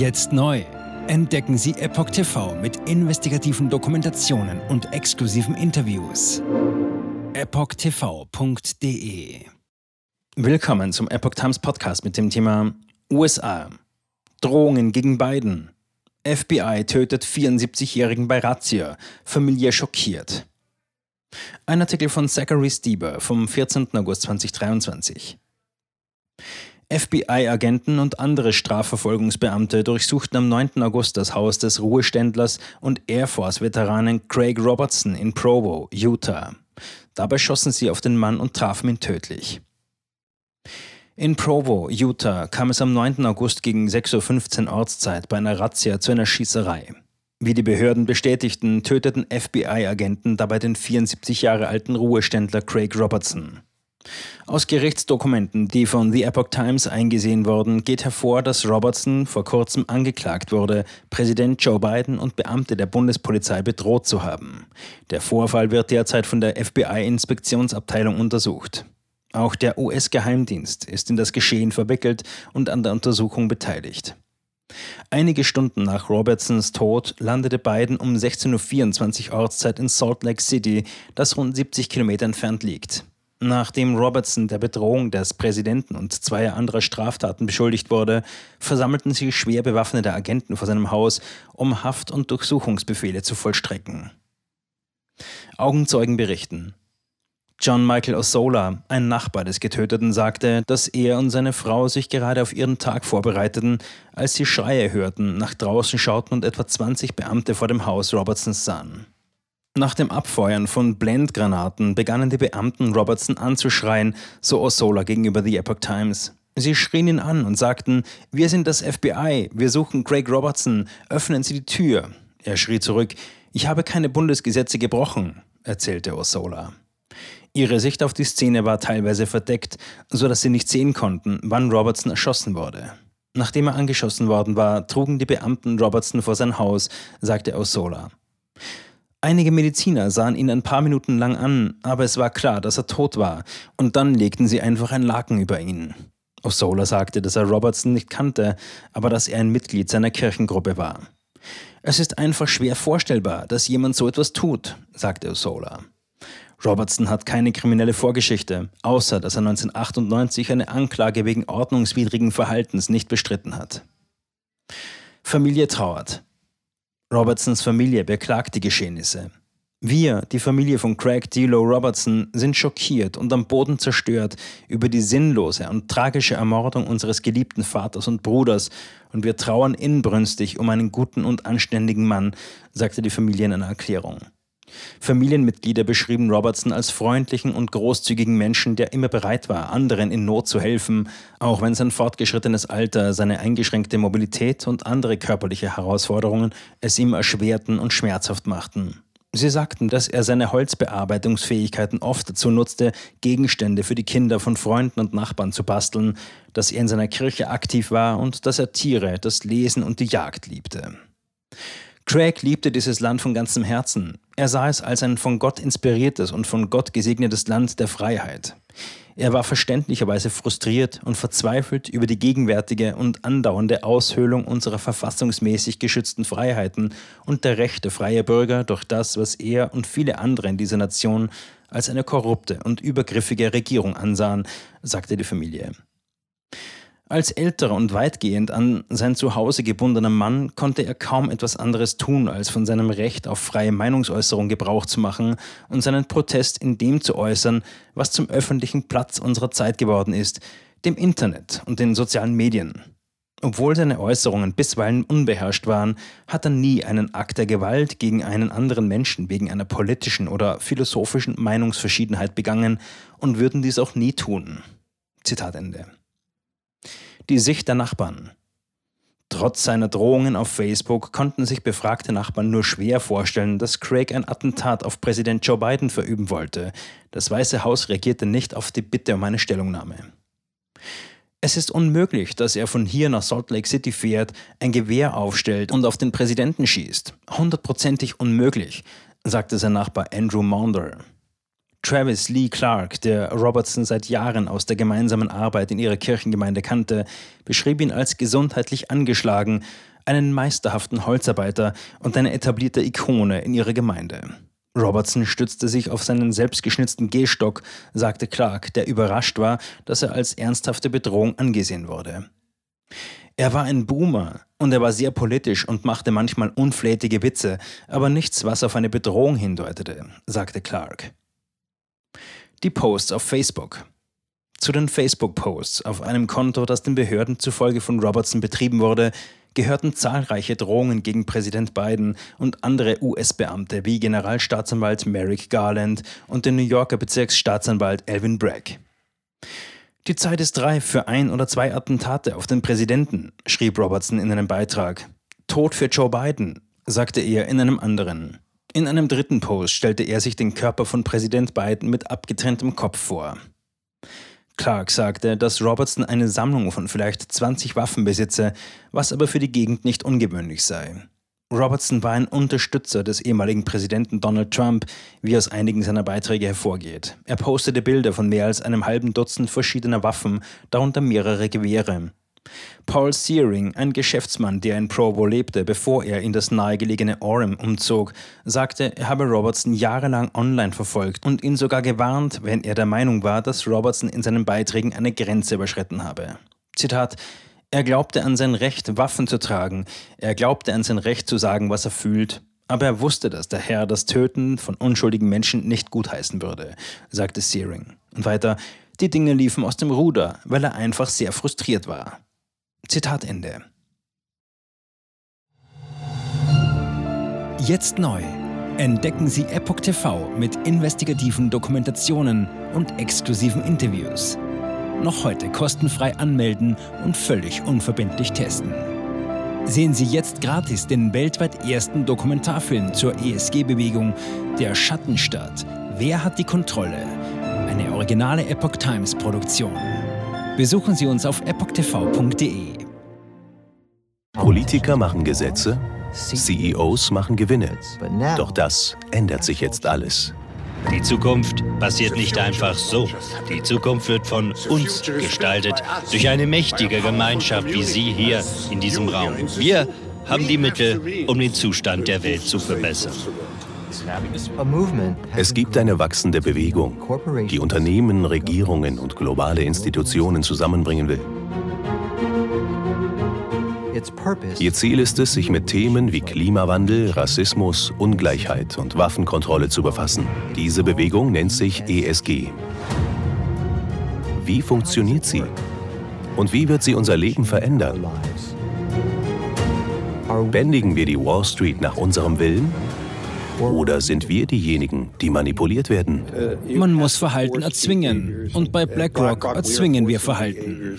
Jetzt neu. Entdecken Sie Epoch TV mit investigativen Dokumentationen und exklusiven Interviews. EpochTV.de Willkommen zum Epoch Times Podcast mit dem Thema USA. Drohungen gegen Biden. FBI tötet 74-Jährigen bei Razzia. Familie schockiert. Ein Artikel von Zachary Stieber vom 14. August 2023. FBI-Agenten und andere Strafverfolgungsbeamte durchsuchten am 9. August das Haus des Ruheständlers und Air Force-Veteranen Craig Robertson in Provo, Utah. Dabei schossen sie auf den Mann und trafen ihn tödlich. In Provo, Utah, kam es am 9. August gegen 6.15 Uhr Ortszeit bei einer Razzia zu einer Schießerei. Wie die Behörden bestätigten, töteten FBI-Agenten dabei den 74 Jahre alten Ruheständler Craig Robertson. Aus Gerichtsdokumenten, die von The Epoch Times eingesehen wurden, geht hervor, dass Robertson vor kurzem angeklagt wurde, Präsident Joe Biden und Beamte der Bundespolizei bedroht zu haben. Der Vorfall wird derzeit von der FBI-Inspektionsabteilung untersucht. Auch der US-Geheimdienst ist in das Geschehen verwickelt und an der Untersuchung beteiligt. Einige Stunden nach Robertsons Tod landete Biden um 16.24 Uhr Ortszeit in Salt Lake City, das rund 70 Kilometer entfernt liegt. Nachdem Robertson der Bedrohung des Präsidenten und zweier anderer Straftaten beschuldigt wurde, versammelten sich schwer bewaffnete Agenten vor seinem Haus, um Haft- und Durchsuchungsbefehle zu vollstrecken. Augenzeugen berichten. John Michael Osola, ein Nachbar des Getöteten, sagte, dass er und seine Frau sich gerade auf ihren Tag vorbereiteten, als sie Schreie hörten, nach draußen schauten und etwa 20 Beamte vor dem Haus Robertsons sahen. Nach dem Abfeuern von Blendgranaten begannen die Beamten Robertson anzuschreien, so Osola gegenüber The Epoch Times. Sie schrien ihn an und sagten, wir sind das FBI, wir suchen Craig Robertson, öffnen Sie die Tür. Er schrie zurück, ich habe keine Bundesgesetze gebrochen, erzählte Osola. Ihre Sicht auf die Szene war teilweise verdeckt, so dass sie nicht sehen konnten, wann Robertson erschossen wurde. Nachdem er angeschossen worden war, trugen die Beamten Robertson vor sein Haus, sagte Osola. Einige Mediziner sahen ihn ein paar Minuten lang an, aber es war klar, dass er tot war, und dann legten sie einfach ein Laken über ihn. Osola sagte, dass er Robertson nicht kannte, aber dass er ein Mitglied seiner Kirchengruppe war. Es ist einfach schwer vorstellbar, dass jemand so etwas tut, sagte Osola. Robertson hat keine kriminelle Vorgeschichte, außer dass er 1998 eine Anklage wegen ordnungswidrigen Verhaltens nicht bestritten hat. Familie trauert. Robertsons Familie beklagt die Geschehnisse. Wir, die Familie von Craig Delo Robertson, sind schockiert und am Boden zerstört über die sinnlose und tragische Ermordung unseres geliebten Vaters und Bruders und wir trauern inbrünstig um einen guten und anständigen Mann, sagte die Familie in einer Erklärung. Familienmitglieder beschrieben Robertson als freundlichen und großzügigen Menschen, der immer bereit war, anderen in Not zu helfen, auch wenn sein fortgeschrittenes Alter, seine eingeschränkte Mobilität und andere körperliche Herausforderungen es ihm erschwerten und schmerzhaft machten. Sie sagten, dass er seine Holzbearbeitungsfähigkeiten oft dazu nutzte, Gegenstände für die Kinder von Freunden und Nachbarn zu basteln, dass er in seiner Kirche aktiv war und dass er Tiere, das Lesen und die Jagd liebte. Craig liebte dieses Land von ganzem Herzen. Er sah es als ein von Gott inspiriertes und von Gott gesegnetes Land der Freiheit. Er war verständlicherweise frustriert und verzweifelt über die gegenwärtige und andauernde Aushöhlung unserer verfassungsmäßig geschützten Freiheiten und der Rechte freier Bürger durch das, was er und viele andere in dieser Nation als eine korrupte und übergriffige Regierung ansahen, sagte die Familie. Als älterer und weitgehend an sein Zuhause gebundener Mann konnte er kaum etwas anderes tun, als von seinem Recht auf freie Meinungsäußerung Gebrauch zu machen und seinen Protest in dem zu äußern, was zum öffentlichen Platz unserer Zeit geworden ist, dem Internet und den sozialen Medien. Obwohl seine Äußerungen bisweilen unbeherrscht waren, hat er nie einen Akt der Gewalt gegen einen anderen Menschen wegen einer politischen oder philosophischen Meinungsverschiedenheit begangen und würden dies auch nie tun. Zitat Ende die Sicht der Nachbarn. Trotz seiner Drohungen auf Facebook konnten sich befragte Nachbarn nur schwer vorstellen, dass Craig ein Attentat auf Präsident Joe Biden verüben wollte. Das Weiße Haus reagierte nicht auf die Bitte um eine Stellungnahme. Es ist unmöglich, dass er von hier nach Salt Lake City fährt, ein Gewehr aufstellt und auf den Präsidenten schießt. Hundertprozentig unmöglich, sagte sein Nachbar Andrew Maunder. Travis Lee Clark, der Robertson seit Jahren aus der gemeinsamen Arbeit in ihrer Kirchengemeinde kannte, beschrieb ihn als gesundheitlich angeschlagen, einen meisterhaften Holzarbeiter und eine etablierte Ikone in ihrer Gemeinde. Robertson stützte sich auf seinen selbstgeschnitzten Gehstock, sagte Clark, der überrascht war, dass er als ernsthafte Bedrohung angesehen wurde. Er war ein Boomer und er war sehr politisch und machte manchmal unflätige Witze, aber nichts, was auf eine Bedrohung hindeutete, sagte Clark. Die Posts auf Facebook. Zu den Facebook-Posts auf einem Konto, das den Behörden zufolge von Robertson betrieben wurde, gehörten zahlreiche Drohungen gegen Präsident Biden und andere US-Beamte wie Generalstaatsanwalt Merrick Garland und den New Yorker Bezirksstaatsanwalt Alvin Bragg. Die Zeit ist reif für ein oder zwei Attentate auf den Präsidenten, schrieb Robertson in einem Beitrag. Tod für Joe Biden, sagte er in einem anderen. In einem dritten Post stellte er sich den Körper von Präsident Biden mit abgetrenntem Kopf vor. Clark sagte, dass Robertson eine Sammlung von vielleicht 20 Waffen besitze, was aber für die Gegend nicht ungewöhnlich sei. Robertson war ein Unterstützer des ehemaligen Präsidenten Donald Trump, wie aus einigen seiner Beiträge hervorgeht. Er postete Bilder von mehr als einem halben Dutzend verschiedener Waffen, darunter mehrere Gewehre. Paul Searing, ein Geschäftsmann, der in Provo lebte, bevor er in das nahegelegene Orem umzog, sagte, er habe Robertson jahrelang online verfolgt und ihn sogar gewarnt, wenn er der Meinung war, dass Robertson in seinen Beiträgen eine Grenze überschritten habe. Zitat Er glaubte an sein Recht, Waffen zu tragen, er glaubte an sein Recht zu sagen, was er fühlt, aber er wusste, dass der Herr das Töten von unschuldigen Menschen nicht gutheißen würde, sagte Searing. Und weiter, die Dinge liefen aus dem Ruder, weil er einfach sehr frustriert war. Zitat Ende. Jetzt neu. Entdecken Sie Epoch TV mit investigativen Dokumentationen und exklusiven Interviews. Noch heute kostenfrei anmelden und völlig unverbindlich testen. Sehen Sie jetzt gratis den weltweit ersten Dokumentarfilm zur ESG-Bewegung Der Schattenstaat. Wer hat die Kontrolle? Eine originale Epoch Times Produktion. Besuchen Sie uns auf epochtv.de. Politiker machen Gesetze, CEOs machen Gewinne. Doch das ändert sich jetzt alles. Die Zukunft passiert nicht einfach so. Die Zukunft wird von uns gestaltet, durch eine mächtige Gemeinschaft wie Sie hier in diesem Raum. Wir haben die Mittel, um den Zustand der Welt zu verbessern. Es gibt eine wachsende Bewegung, die Unternehmen, Regierungen und globale Institutionen zusammenbringen will. Ihr Ziel ist es, sich mit Themen wie Klimawandel, Rassismus, Ungleichheit und Waffenkontrolle zu befassen. Diese Bewegung nennt sich ESG. Wie funktioniert sie? Und wie wird sie unser Leben verändern? Bändigen wir die Wall Street nach unserem Willen? Oder sind wir diejenigen, die manipuliert werden? Man muss Verhalten erzwingen. Und bei BlackRock erzwingen wir Verhalten.